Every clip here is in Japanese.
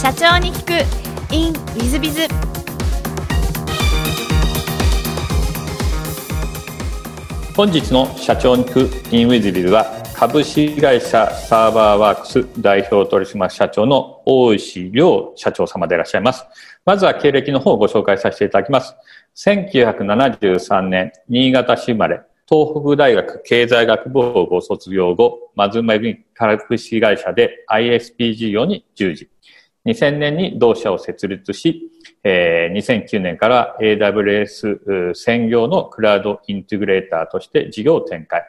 社長に聞く in ウィズビズ本日の社長に聞く in ウィズビズは株式会社サーバーワークス代表取締社長の大石亮社長様でいらっしゃいます。まずは経歴の方をご紹介させていただきます。1973年、新潟市生まれ、東北大学経済学部をご卒業後、まずまび株式会社で ISP 事業に従事。2000年に同社を設立し、えー、2009年から AWS 専業のクラウドインテグレーターとして事業を展開。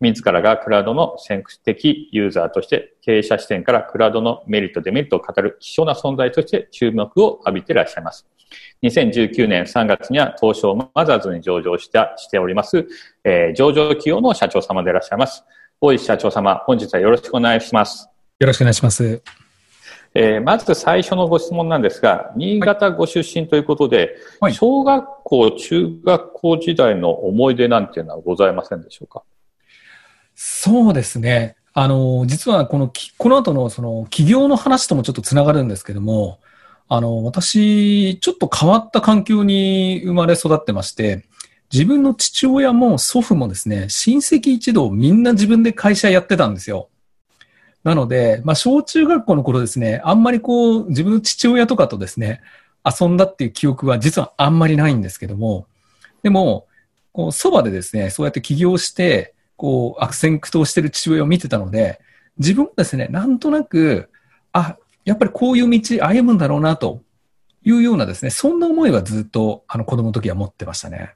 自らがクラウドの先駆的ユーザーとして経営者視点からクラウドのメリット、デメリットを語る希少な存在として注目を浴びていらっしゃいます。2019年3月には東証マザーズに上場したしております、えー、上場企業の社長様でいらっしゃいます。大石社長様、本日はよろしくお願いします。よろしくお願いします。えー、まず最初のご質問なんですが、新潟ご出身ということで、はい、小学校、中学校時代の思い出なんていうのはございませんでしょうか？そうですね。あの、実はこの、この後のその企業の話ともちょっとつながるんですけども、あの、私、ちょっと変わった環境に生まれ育ってまして、自分の父親も祖父もですね、親戚一同みんな自分で会社やってたんですよ。なので、まあ、小中学校の頃ですね、あんまりこう、自分の父親とかとですね、遊んだっていう記憶は実はあんまりないんですけども、でも、こう、そばでですね、そうやって起業して、こう、悪戦苦闘してる父親を見てたので、自分もですね、なんとなく、あ、やっぱりこういう道歩むんだろうなというようなですね、そんな思いはずっとあの子供の時は持ってましたね。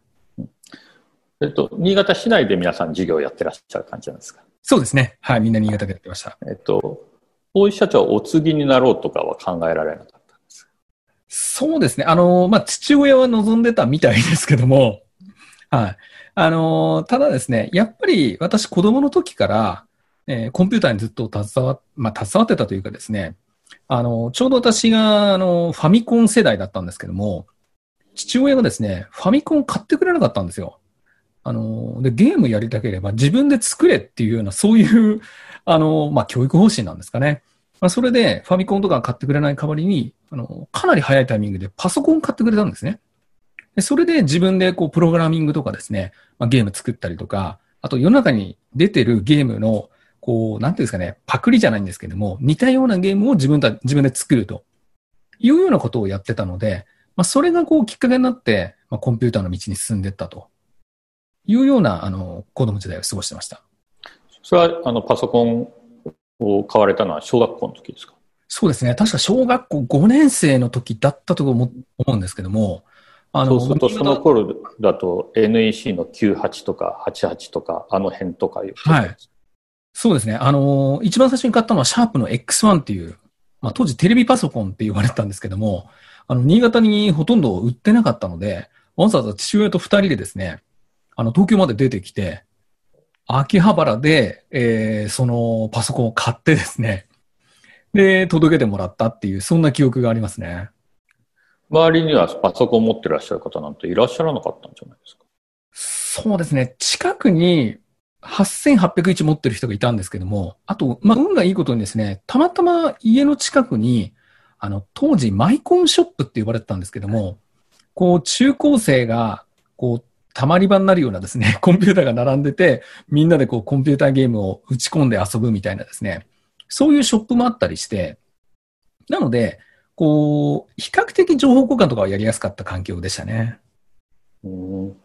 えっと、新潟市内で皆さん事業をやってらっしゃる感じなんですか？そうですね。はい、みんな新潟でやってました。えっと、大石社長はお継ぎになろうとかは考えられなかったんですそうですね。あの、まあ、父親は望んでたみたいですけども、はい。あの、ただですね、やっぱり私子供の時から、えー、コンピューターにずっと携わ、まあ、携わってたというかですね、あの、ちょうど私が、あの、ファミコン世代だったんですけども、父親がですね、ファミコン買ってくれなかったんですよ。あの、で、ゲームやりたければ自分で作れっていうような、そういう、あの、まあ、教育方針なんですかね。まあ、それで、ファミコンとか買ってくれない代わりに、あの、かなり早いタイミングでパソコン買ってくれたんですね。でそれで自分でこう、プログラミングとかですね、まあ、ゲーム作ったりとか、あと世の中に出てるゲームのこう、なんていうんですかね、パクリじゃないんですけども、似たようなゲームを自分た、自分で作るというようなことをやってたので、まあ、それがこうきっかけになって、まあ、コンピューターの道に進んでいったというような、あの、子供時代を過ごしてました。それは、あの、パソコンを買われたのは小学校の時ですか？そうですね。確か小学校5年生の時だったと思うんですけども、あの、そうするとその頃だと NEC の98とか88とか、あの辺とかいう。はい。そうですね。あのー、一番最初に買ったのはシャープの X1 っていう、まあ当時テレビパソコンって言われてたんですけども、あの、新潟にほとんど売ってなかったので、わざわざ父親と二人でですね、あの、東京まで出てきて、秋葉原で、えー、そのパソコンを買ってですね、で、届けてもらったっていう、そんな記憶がありますね。周りにはパソコン持ってらっしゃる方なんていらっしゃらなかったんじゃないですか？そうですね。近くに8801持ってる人がいたんですけども、あと、まあ、運がいいことにですね、たまたま家の近くに、あの、当時マイコンショップって呼ばれてたんですけども、こう、中高生が、こう、たまり場になるようなですね、コンピューターが並んでて、みんなでこう、コンピューターゲームを打ち込んで遊ぶみたいなですね、そういうショップもあったりして、なので、こう、比較的情報交換とかはやりやすかった環境でしたね。うん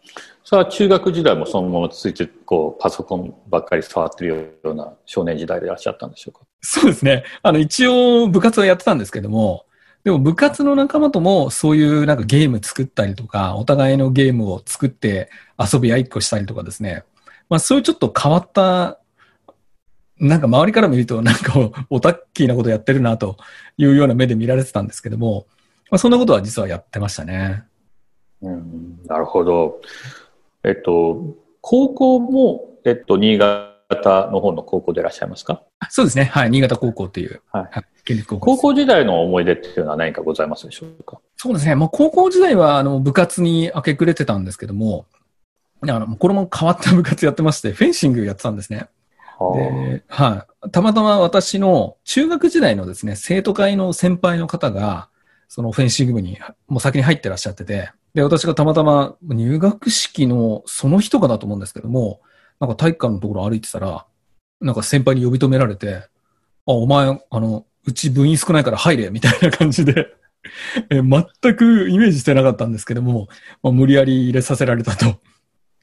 それは中学時代もそのままついて、こう、パソコンばっかり触ってるような少年時代でいらっしゃったんでしょうか？そうですね。あの、一応部活はやってたんですけども、でも部活の仲間ともそういうなんかゲーム作ったりとか、お互いのゲームを作って遊び合いっこしたりとかですね。まあそういうちょっと変わった、なんか周りから見るとなんかオタッキーなことやってるなというような目で見られてたんですけども、まあそんなことは実はやってましたね。うん、なるほど。えっと、高校も、えっと、新潟の方の高校でいらっしゃいますか？そうですね。はい。新潟高校っていう。はい。高校。時代の思い出っていうのは何かございますでしょうか？そうですね。もう高校時代は、あの、部活に明け暮れてたんですけども、あの、これも変わった部活やってまして、フェンシングやってたんですね。で、はい。たまたま私の中学時代のですね、生徒会の先輩の方が、そのフェンシング部にもう先に入ってらっしゃってて、で、私がたまたま入学式のその日とかだと思うんですけども、なんか体育館のところ歩いてたら、なんか先輩に呼び止められて、あ、お前、あの、うち部員少ないから入れ、みたいな感じで。え全くイメージしてなかったんですけども、まあ、無理やり入れさせられたと。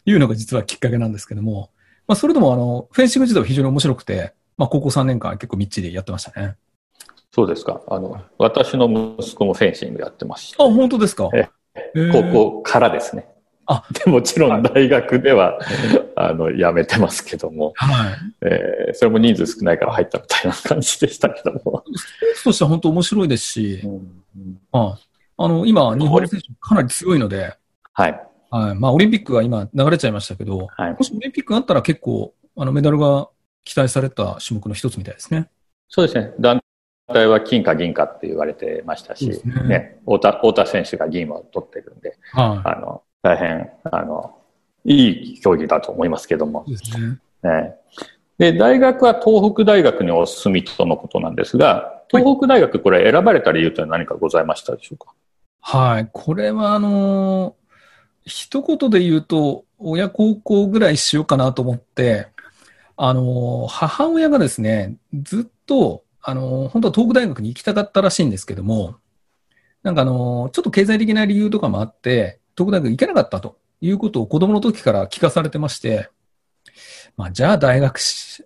いうのが実はきっかけなんですけども、まあ、それでもあの、フェンシング自体は非常に面白くて、まあ、高校3年間結構みっちりやってましたね。そうですか。あの、私の息子もフェンシングやってましあ、本当ですか。え高校からですね。あ でもちろん大学では、あの、辞めてますけども、はい。えーそれも人数少ないから入ったみたいな感じでしたけども。スポーツとしては本当面白いですし、うんああの、今、日本の選手かなり強いので、はい。はい。まあ、オリンピックは今流れちゃいましたけど、はいもしオリンピックがあったら結構、あの、メダルが期待された種目の一つみたいですね。そうですね。団体は金か銀かって言われてましたし、ねね、太田、太田選手が銀を取ってるんで、はあの、大変、あの、いい競技だと思いますけどもね。ね、で、大学は東北大学にお進みとのことなんですが、東北大学これ選ばれた理由というのは何かございましたでしょうか？はい。これは、あのー一言で言うと、親孝行ぐらいしようかなと思って、あのー母親がですね、ずっと、あのー本当は東北大学に行きたかったらしいんですけども、なんかあのーちょっと経済的な理由とかもあって、東北大学行けなかったということを子供の時から聞かされてまして、まあ、じゃあ大学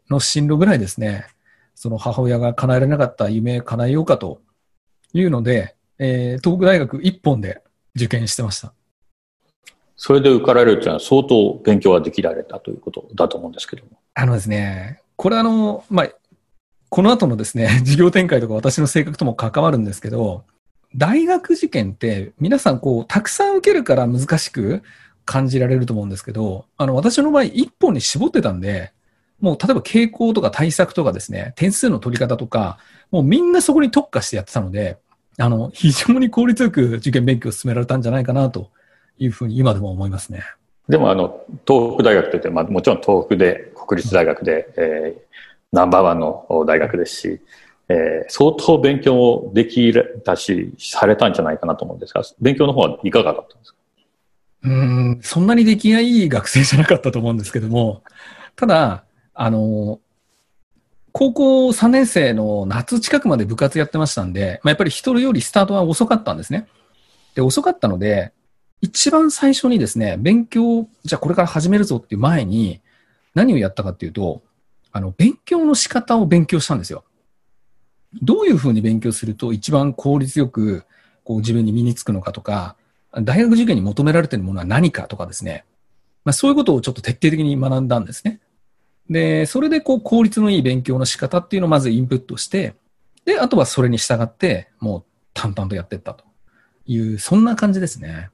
の進路ぐらいですね、その母親が叶えられなかった夢叶えようかというので、えー東北大学一本で受験してました。それで受かられるというのは相当勉強ができられたということだと思うんですけども。あのですね、これあの、まあ、この後のですね、授業展開とか私の性格とも関わるんですけど、大学受験って皆さんこう、たくさん受けるから難しく感じられると思うんですけど、あの、私の場合一本に絞ってたんで、もう例えば傾向とか対策とかですね、点数の取り方とか、もうみんなそこに特化してやってたので、あの、非常に効率よく受験勉強を進められたんじゃないかなというふうに今でも思いますね。でもあの、東北大学といって、まあ、もちろん東北で、国立大学で、えーナンバーワンの大学ですし、えー相当勉強もできたし、されたんじゃないかなと思うんですが、勉強の方はいかがだったんですか？うん、そんなに出来がいい学生じゃなかったと思うんですけども、ただ、あの、高校3年生の夏近くまで部活やってましたんで、まあ、やっぱり人よりスタートは遅かったんですね。で、遅かったので、一番最初にですね、勉強、じゃあこれから始めるぞっていう前に、何をやったかっていうと、あの、勉強の仕方を勉強したんですよ。どういうふうに勉強すると一番効率よく、こう自分に身につくのかとか、大学受験に求められているものは何かとかですね。まあ、そういうことをちょっと徹底的に学んだんですね。で、それでこう効率のいい勉強の仕方っていうのをまずインプットして、で、あとはそれに従って、もう淡々とやっていったという、そんな感じですね。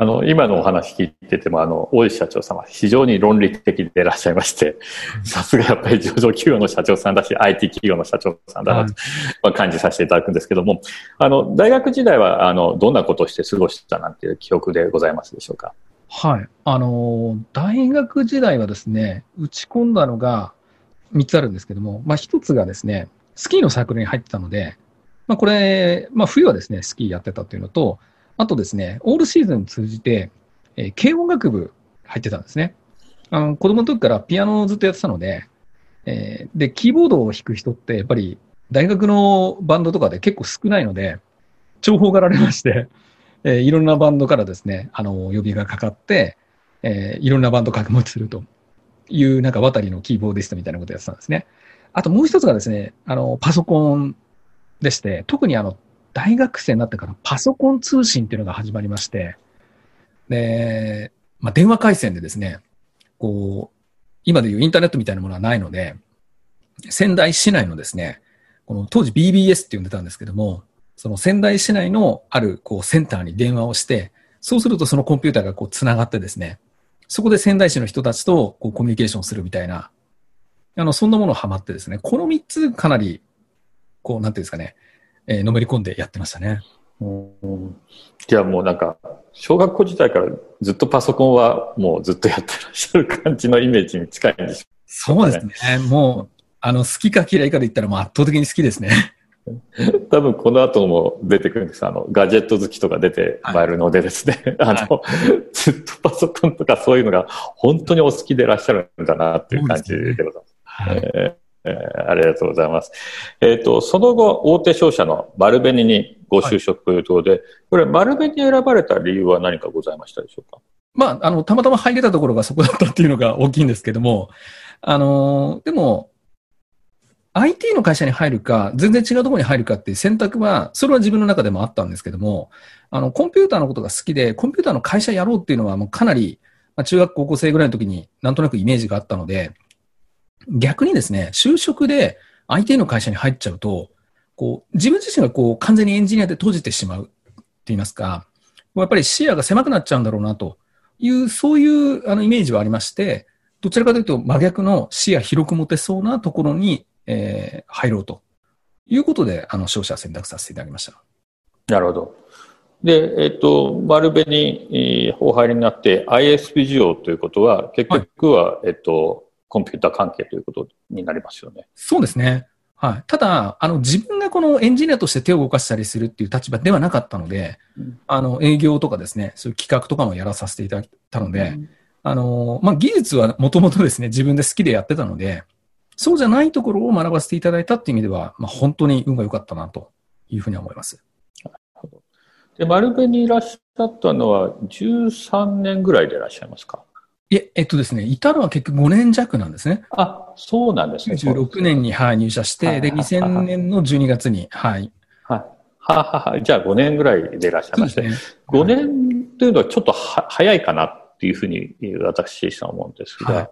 あの、今のお話聞いてても、あの、大石社長様、非常に論理的でいらっしゃいまして、さすがやっぱり上場企業の社長さんだし、IT 企業の社長さんだなと、まあ、感じさせていただくんですけども、あの、大学時代は、あの、どんなことをして過ごしたなんていう記憶でございますでしょうか？はい。あのー、大学時代はですね、打ち込んだのが3つあるんですけども、まあ1つがですね、スキーのサークルに入ってたので、まあこれ、まあ冬はですね、スキーやってたっていうのと、あとですね、オールシーズン通じて、えー軽音楽部入ってたんですね。あの、子供の時からピアノをずっとやってたので、えーで、キーボードを弾く人ってやっぱり大学のバンドとかで結構少ないので、重宝がられまして、えーいろんなバンドからですね、あの、呼びがかかって、えーいろんなバンド掛け持ちするという、なんか渡りのキーボーディストみたいなことをやってたんですね。あともう一つがですね、あの、パソコンでして、特にあの、大学生になってからパソコン通信っていうのが始まりまして、で、まあ、電話回線でですね、こう、今でいうインターネットみたいなものはないので、仙台市内のですね、この当時 BBS って呼んでたんですけども、その仙台市内のあるこうセンターに電話をして、そうするとそのコンピューターがこう繋がってですね、そこで仙台市の人たちとこうコミュニケーションするみたいな、あの、そんなものをハマってですね、この3つかなり、こう、なんていうんですかね、えーのめり込んでやってましたね。うんじゃあもうなんか、小学校時代からずっとパソコンはもうずっとやってらっしゃる感じのイメージに近いんでしそうですね。もう、あの、好きか嫌いかで言ったらもう圧倒的に好きですね。多分この後も出てくるんです。あの、ガジェット好きとか出てまいるのでですね、はい、あの、ずっとパソコンとかそういうのが本当にお好きでいらっしゃるんだなっていう感じでございます。はい、えー、ありがとうございます。えっ、ー、と、その後、大手商社のバルベニにご就職ということで、はい、これ、バルベニ選ばれた理由は何かございましたでしょうか？まあ、あの、たまたま入れたところがそこだったっていうのが大きいんですけども、あの、でも、IT の会社に入るか、全然違うところに入るかっていう選択は、それは自分の中でもあったんですけども、あの、コンピューターのことが好きで、コンピューターの会社やろうっていうのはもうかなり、まあ、中学高校生ぐらいの時になんとなくイメージがあったので、逆にですね、就職で IT の会社に入っちゃうと、こう、自分自身がこう、完全にエンジニアで閉じてしまうって言いますか、やっぱり視野が狭くなっちゃうんだろうなという、そういうあのイメージはありまして、どちらかというと真逆の視野広く持てそうなところにえー、入ろうということで、あの、商社選択させていただきました。なるほど。で、えっ、ー、と、丸紅にお入りになって ISP 事業ということは、結局は、はい、えっと、コンピューター関係ということになりますよね。そうですね。はい。ただ、あの、自分がこのエンジニアとして手を動かしたりするっていう立場ではなかったので、うん、あの、営業とかですね、そういう企画とかもやらさせていただいたので、うん、あの、まあ、技術はもともとですね、自分で好きでやってたので、そうじゃないところを学ばせていただいたっていう意味では、まあ、本当に運が良かったなというふうに思います。で、丸紅にいらっしゃったのは13年ぐらいでいらっしゃいますか？いえ、えっとですね、いたのは結局5年弱なんですね。あ、そうなんですね。96年に、はい、入社して、で、2000年の12月に、はい。はい。はははじゃあ5年ぐらいでいらっしゃいまして、ね、5年というのはちょっとは早いかなっていうふうに私自身は思うんですが、はい、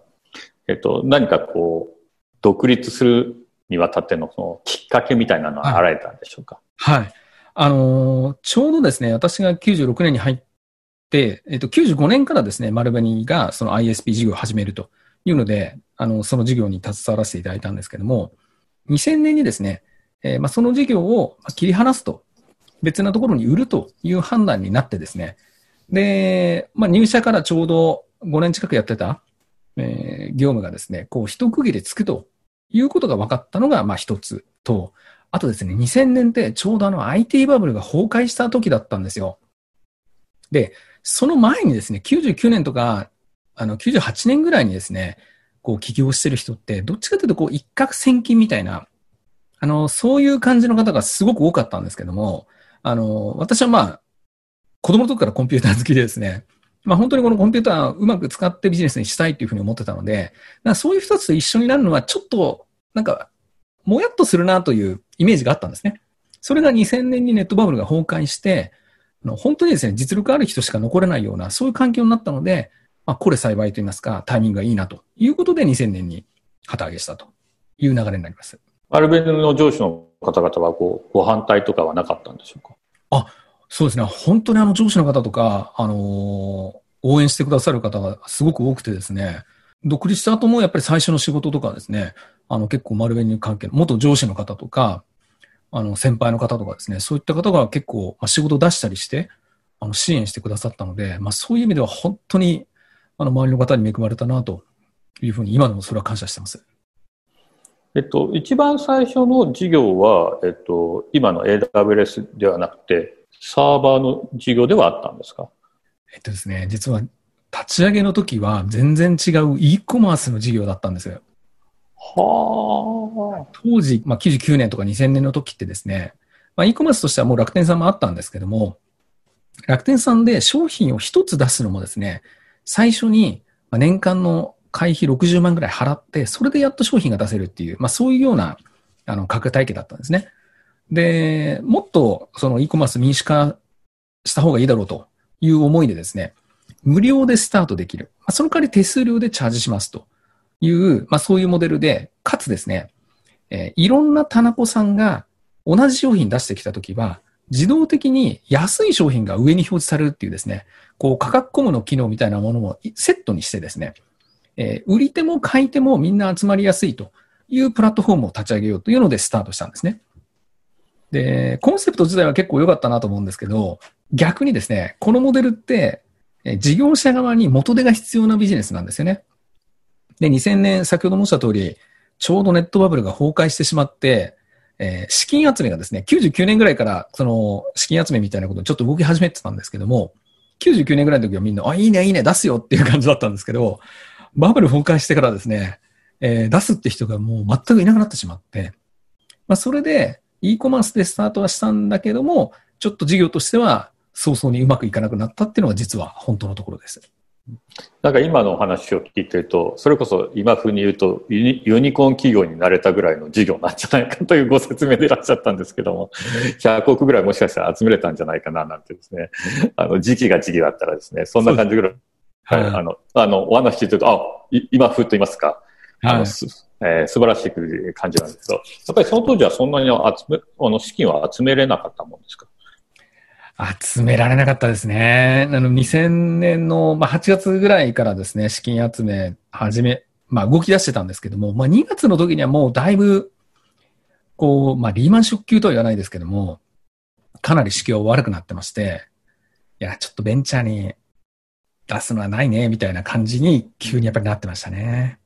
えっと、何かこう、独立するにわたってのそのきっかけみたいなのはあられたんでしょうか、はい、はい。あのー、ちょうどですね、私が96年に入って、えっと、95年からですね、丸紅がその ISP 事業を始めるというので、あの、その事業に携わらせていただいたんですけども、2000年にですね、えー、まあ、その事業を切り離すと、別なところに売るという判断になってですね、で、まあ、入社からちょうど5年近くやってた、えー、業務がですね、こう一区切りつくということが分かったのが、まあ一つと、あとですね、2000年ってちょうどあの IT バブルが崩壊した時だったんですよ。で、その前にですね、99年とか、あの98年ぐらいにですね、こう起業してる人って、どっちかというとこう一攫千金みたいな、あの、そういう感じの方がすごく多かったんですけども、あの、私はまあ、子供の時からコンピューター好きでですね、まあ本当にこのコンピューターをうまく使ってビジネスにしたいというふうに思ってたので、そういう人たちと一緒になるのはちょっと、なんか、もやっとするなというイメージがあったんですね。それが2000年にネットバブルが崩壊して、本当にですね、実力ある人しか残れないような、そういう環境になったので、まあ、これ幸いと言いますか、タイミングがいいなということで2000年に旗揚げしたという流れになります。アルベルの上司の方々はごご反対とかはなかったんでしょうか？あ、そうですね。本当にあの上司の方とか、あのー、応援してくださる方がすごく多くてですね、独立した後もやっぱり最初の仕事とかですね、あの結構丸紅関係の元上司の方とか、あの先輩の方とかですね、そういった方が結構仕事出したりして、あの支援してくださったので、まあそういう意味では本当にあの周りの方に恵まれたなというふうに今でもそれは感謝してます。えっと、一番最初の事業は、えっと、今の AWS ではなくて、サーバーの事業ではあったんですか？えっとですね、実は立ち上げの時は全然違う e コマースの事業だったんですよ。はあ。当時、まあ、99年とか2000年の時ってですね、まあ、e コマースとしてはもう楽天さんもあったんですけども、楽天さんで商品を一つ出すのもですね、最初に年間の会費60万ぐらい払って、それでやっと商品が出せるっていう、まあそういうような、あの、価格体系だったんですね。で、もっとその e コマース民主化した方がいいだろうという思いでですね、無料でスタートできる。その代わり手数料でチャージしますという、まあそういうモデルで、かつですね、えー、いろんな棚子さんが同じ商品出してきたときは、自動的に安い商品が上に表示されるっていうですね、こう価格コムの機能みたいなものもセットにしてですね、えー、売り手も買い手もみんな集まりやすいというプラットフォームを立ち上げようというのでスタートしたんですね。で、コンセプト自体は結構良かったなと思うんですけど、逆にですね、このモデルって、事業者側に元手が必要なビジネスなんですよね。で、2000年、先ほど申した通り、ちょうどネットバブルが崩壊してしまって、えー、資金集めがですね、99年ぐらいから、その、資金集めみたいなことにちょっと動き始めてたんですけども、99年ぐらいの時はみんな、あ、いいね、いいね、出すよっていう感じだったんですけど、バブル崩壊してからですね、えー、出すって人がもう全くいなくなってしまって、まあ、それで、e コマースでスタートはしたんだけども、ちょっと事業としては早々にうまくいかなくなったっていうのが実は本当のところです。なんか今のお話を聞いてると、それこそ今風に言うとユニコーン企業になれたぐらいの事業なんじゃないかというご説明でいらっしゃったんですけども、100億ぐらいもしかしたら集めれたんじゃないかななんてですね、あの時期が時期だったらですね、そんな感じぐらい、はい、あの、あの、お話聞いてると、あ、今風と言いますか、はい、あのえー、素晴らしい感じなんですけど、やっぱりその当時はそんなに集め、あの資金は集めれなかったもんですか？集められなかったですね。あの、2000年の、まあ、8月ぐらいからですね、資金集め始め、まあ、動き出してたんですけども、まあ、2月の時にはもうだいぶ、こう、まあ、リーマンショック級とは言わないですけども、かなり市況悪くなってまして、いや、ちょっとベンチャーに出すのはないね、みたいな感じに急にやっぱりなってましたね。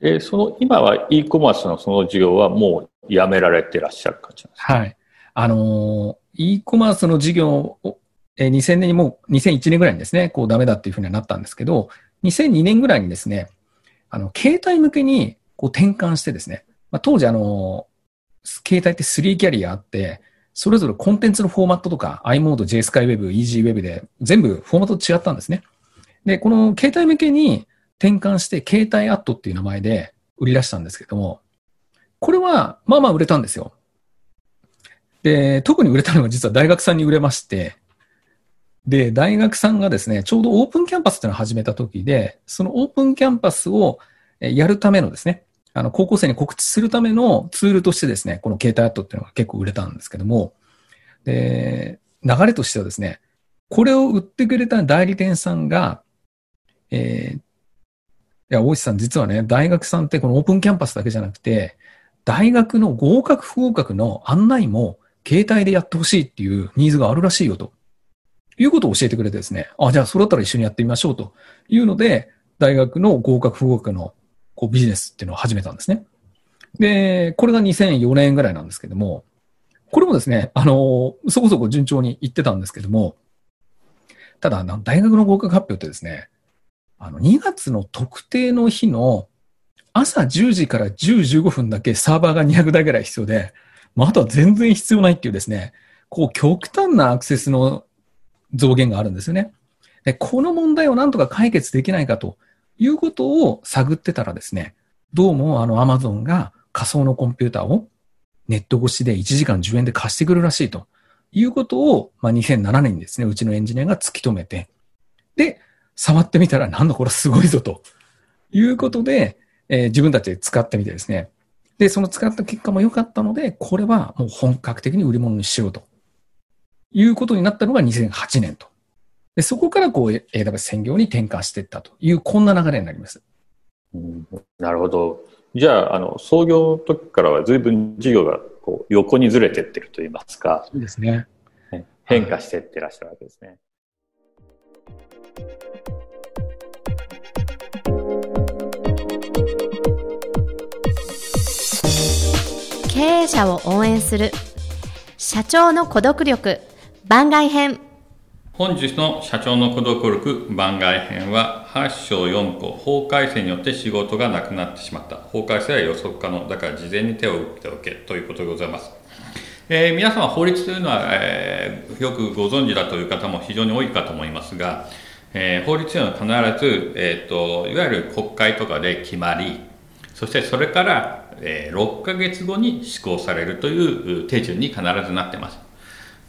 えー、その、今は e コマースのその事業はもうやめられてらっしゃる感じなんですか？はい。あの e コマースの事業を、えー、2000年にもう、2001年ぐらいにですね、こうダメだっていうふうにはなったんですけど、2002年ぐらいにですね、あの、携帯向けにこう転換してですね、まあ、当時あの、携帯って3キャリアあって、それぞれコンテンツのフォーマットとか、iMode、JSkyWeb、EasyWeb で全部フォーマット違ったんですね。で、この携帯向けに転換して、携帯アットっていう名前で売り出したんですけども、これは、まあまあ売れたんですよ。で、特に売れたのが実は大学さんに売れまして、で、大学さんがですね、ちょうどオープンキャンパスっていうのを始めた時で、そのオープンキャンパスをやるためのですね、あの、高校生に告知するためのツールとしてですね、この携帯アットっていうのが結構売れたんですけども、で、流れとしてはですね、これを売ってくれた代理店さんが、えー、いや、大石さん実はね、大学さんってこのオープンキャンパスだけじゃなくて、大学の合格不合格の案内も携帯でやってほしいっていうニーズがあるらしいよと。いうことを教えてくれてですね。あ、じゃあそれだったら一緒にやってみましょうというので、大学の合格不合格のこうビジネスっていうのを始めたんですね。で、これが2004年ぐらいなんですけども、これもですね、あの、そこそこ順調に行ってたんですけども、ただ、大学の合格発表ってですね、あの、2月の特定の日の朝10時から10、15分だけサーバーが200台ぐらい必要で、まあ、とは全然必要ないっていうですね、こう極端なアクセスの増減があるんですよね。で、この問題をなんとか解決できないかということを探ってたらですね、どうもあの Amazon が仮想のコンピューターをネット越しで1時間10円で貸してくるらしいということを、まあ、2007年にですね、うちのエンジニアが突き止めて、で、触ってみたらなんだこれすごいぞということで、えー、自分たちで使ってみてですね、で、その使った結果も良かったので、これはもう本格的に売り物にしようということになったのが2008年と。でそこからこう AWS 専業に転換していったという、こんな流れになります。うん、なるほど。じゃあ、あの、創業の時からは随分事業がこう横にずれてってるといいますか。そうですね。変化していってらっしゃるわけですね。経営者を応援する。社長の孤独力。番外編。本日の社長の孤独力。番外編は8章4項。法改正によって仕事がなくなってしまった。法改正は予測可能。だから事前に手を打っておけ。ということでございます。えー、皆様法律というのは、えー、よくご存知だという方も非常に多いかと思いますが、えー、法律というのは必ず、えーといわゆる国会とかで決まりそしてそれからえ6ヶ月後に施行されるという手順に必ずなってます。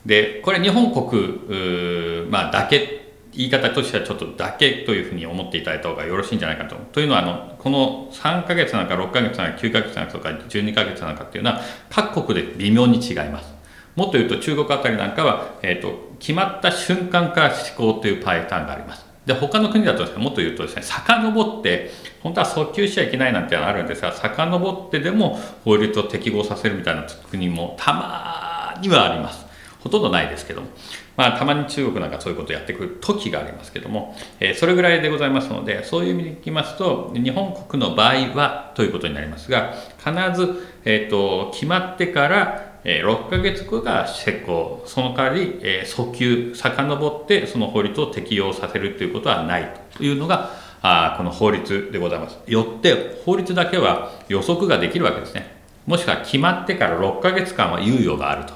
で、これ日本国、まあ、だけ、言い方としてはちょっとだけというふうに思っていただいた方がよろしいんじゃないかと。というのは、あの、この3ヶ月なのか6ヶ月なのか9ヶ月なのかとか12ヶ月なのかっていうのは各国で微妙に違います。もっと言うと中国あたりなんかは、えっ、ー、と、決まった瞬間から施行というパイターンがあります。で、他の国だとですね、もっと言うとですね、遡って、本当は訴求しちゃいけないなんてのがあるんですが、遡ってでも法律を適合させるみたいな国もたまにはあります。ほとんどないですけども、まあ、たまに中国なんかそういうことをやってくる時がありますけども、えー、それぐらいでございますので、そういう意味でいきますと、日本国の場合はということになりますが、必ず、えーと、決まってから、えー、6ヶ月後が施行、その代わり、えー、訴求、遡ってその法律を適用させるということはないというのが、あこの法律でございます。よって、法律だけは予測ができるわけですね。もしくは決まってから6ヶ月間は猶予があると。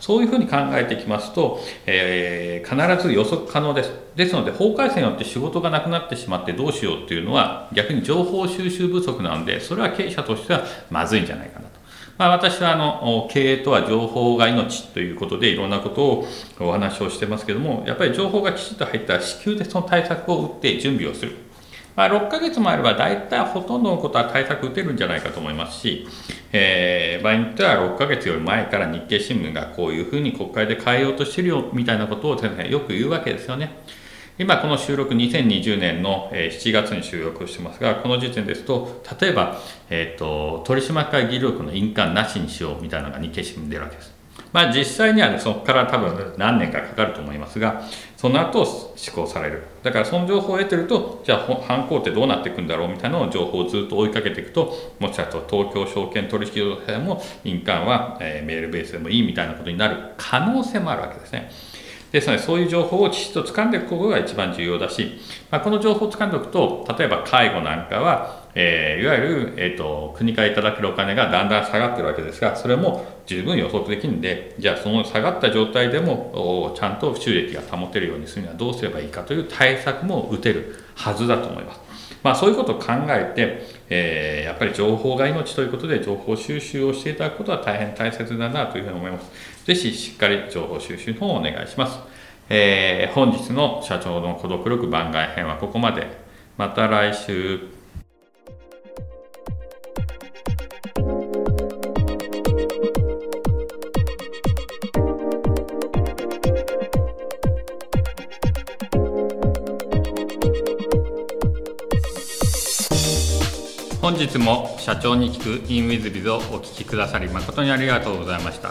そういうふうに考えてきますと、えー、必ず予測可能です。ですので、法改正によって仕事がなくなってしまってどうしようっていうのは、逆に情報収集不足なので、それは経営者としてはまずいんじゃないかなと。まあ、私はあの経営とは情報が命ということでいろんなことをお話をしてますけども、やっぱり情報がきちっと入ったら至急でその対策を打って準備をする。まあ、6ヶ月もあれば大体ほとんどのことは対策打てるんじゃないかと思いますし、えー、場合によっては6ヶ月より前から日経新聞がこういうふうに国会で変えようとしてるよみたいなことを先生よく言うわけですよね。今この収録2020年の7月に収録してますがこの時点ですと例えば、えーと、取締会議力の印鑑なしにしようみたいなのが日経新聞出るわけです。まあ、実際には、ね、そこから多分何年かかかると思いますが、その後施行される。だからその情報を得てると、じゃあ犯行ってどうなっていくんだろうみたいな情報をずっと追いかけていくと、もしかすると東京証券取引所も印鑑は、えメールベースでもいいみたいなことになる可能性もあるわけですね。ですので、そういう情報をきちっと掴んでいくことが一番重要だし、まあ、この情報を掴んでおくと、例えば介護なんかは、えー、いわゆる、えーと、国からいただけるお金がだんだん下がってるわけですが、それも十分予測できるんで、じゃあその下がった状態でもちゃんと収益が保てるようにするにはどうすればいいかという対策も打てるはずだと思います。まあ、そういうことを考えて、えー、やっぱり情報が命ということで情報収集をしていただくことは大変大切だなというふうに思います。ぜひしっかり情報収集の方をお願いします。えー、本日の社長の孤独力番外編はここまで。また来週。本日も社長に聞く in WizBiz をお聞きくださり誠にありがとうございました、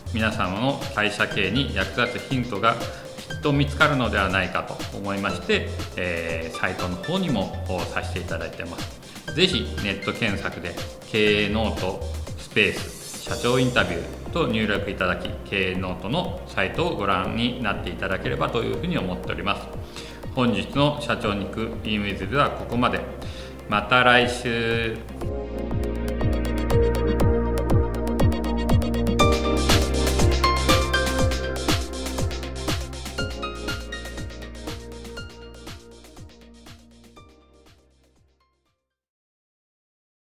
皆様の会社経営に役立つヒントがきっと見つかるのではないかと思いまして、えー、サイトの方にもさせていただいてます。是非ネット検索で経営ノートスペース社長インタビューと入力いただき経営ノートのサイトをご覧になっていただければというふうに思っております。本日の社長に行く e メールではここまで。また来週。